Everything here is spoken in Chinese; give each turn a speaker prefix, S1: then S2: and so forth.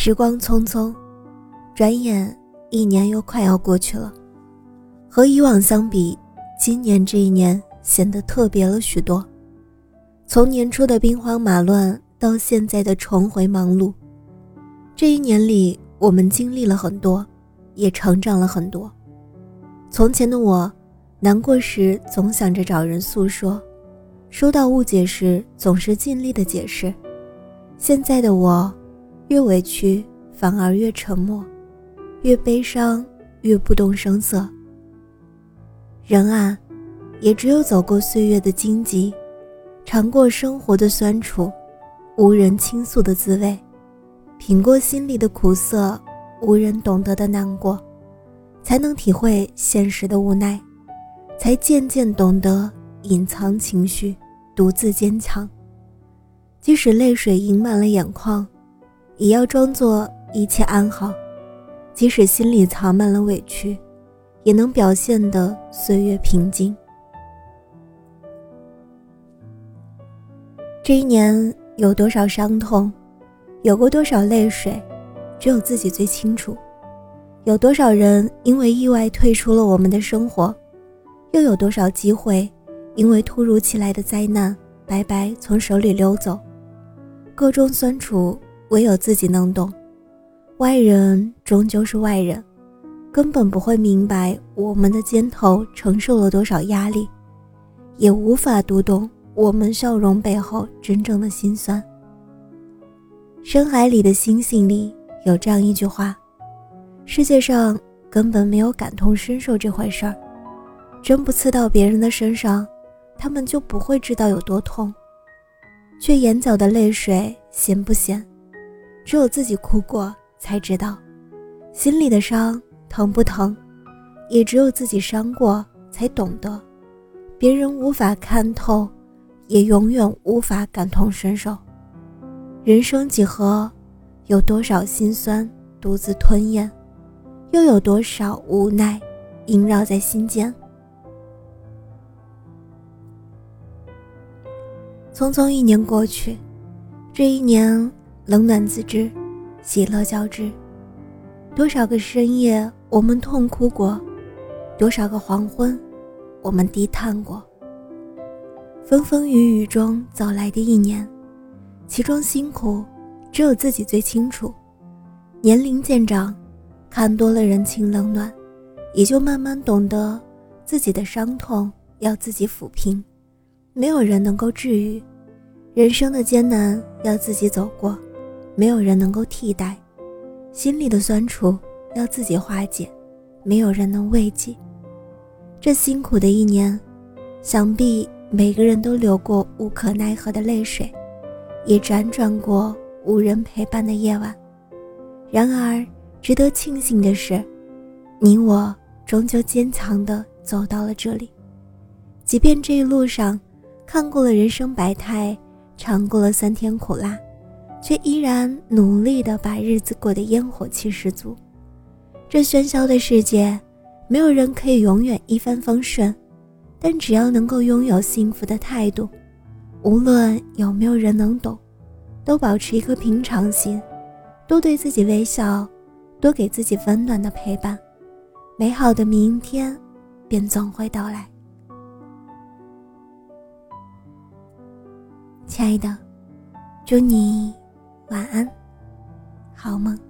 S1: 时光匆匆，转眼一年又快要过去了。和以往相比，今年这一年显得特别了许多。从年初的兵荒马乱到现在的重回忙碌，这一年里我们经历了很多，也成长了很多。从前的我，难过时总想着找人诉说，收到误解时总是尽力的解释。现在的我。越委屈，反而越沉默；越悲伤，越不动声色。人啊，也只有走过岁月的荆棘，尝过生活的酸楚，无人倾诉的滋味，品过心里的苦涩，无人懂得的难过，才能体会现实的无奈，才渐渐懂得隐藏情绪，独自坚强。即使泪水盈满了眼眶。也要装作一切安好，即使心里藏满了委屈，也能表现的岁月平静。这一年有多少伤痛，有过多少泪水，只有自己最清楚。有多少人因为意外退出了我们的生活，又有多少机会因为突如其来的灾难白白从手里溜走？各种酸楚。唯有自己能懂，外人终究是外人，根本不会明白我们的肩头承受了多少压力，也无法读懂我们笑容背后真正的心酸。深海里的星星里有这样一句话：世界上根本没有感同身受这回事儿，针不刺到别人的身上，他们就不会知道有多痛。却眼角的泪水咸不咸？只有自己哭过，才知道心里的伤疼不疼；也只有自己伤过，才懂得别人无法看透，也永远无法感同身受。人生几何，有多少心酸独自吞咽，又有多少无奈萦绕在心间？匆匆一年过去，这一年。冷暖自知，喜乐交织。多少个深夜，我们痛哭过；多少个黄昏，我们低叹过。风风雨雨中走来的一年，其中辛苦，只有自己最清楚。年龄渐长，看多了人情冷暖，也就慢慢懂得，自己的伤痛要自己抚平，没有人能够治愈。人生的艰难要自己走过。没有人能够替代，心里的酸楚要自己化解，没有人能慰藉。这辛苦的一年，想必每个人都流过无可奈何的泪水，也辗转过无人陪伴的夜晚。然而，值得庆幸的是，你我终究坚强地走到了这里。即便这一路上，看过了人生百态，尝过了酸甜苦辣。却依然努力的把日子过得烟火气十足。这喧嚣的世界，没有人可以永远一帆风顺，但只要能够拥有幸福的态度，无论有没有人能懂，都保持一颗平常心，多对自己微笑，多给自己温暖的陪伴，美好的明天便总会到来。亲爱的，祝你。晚安，好梦。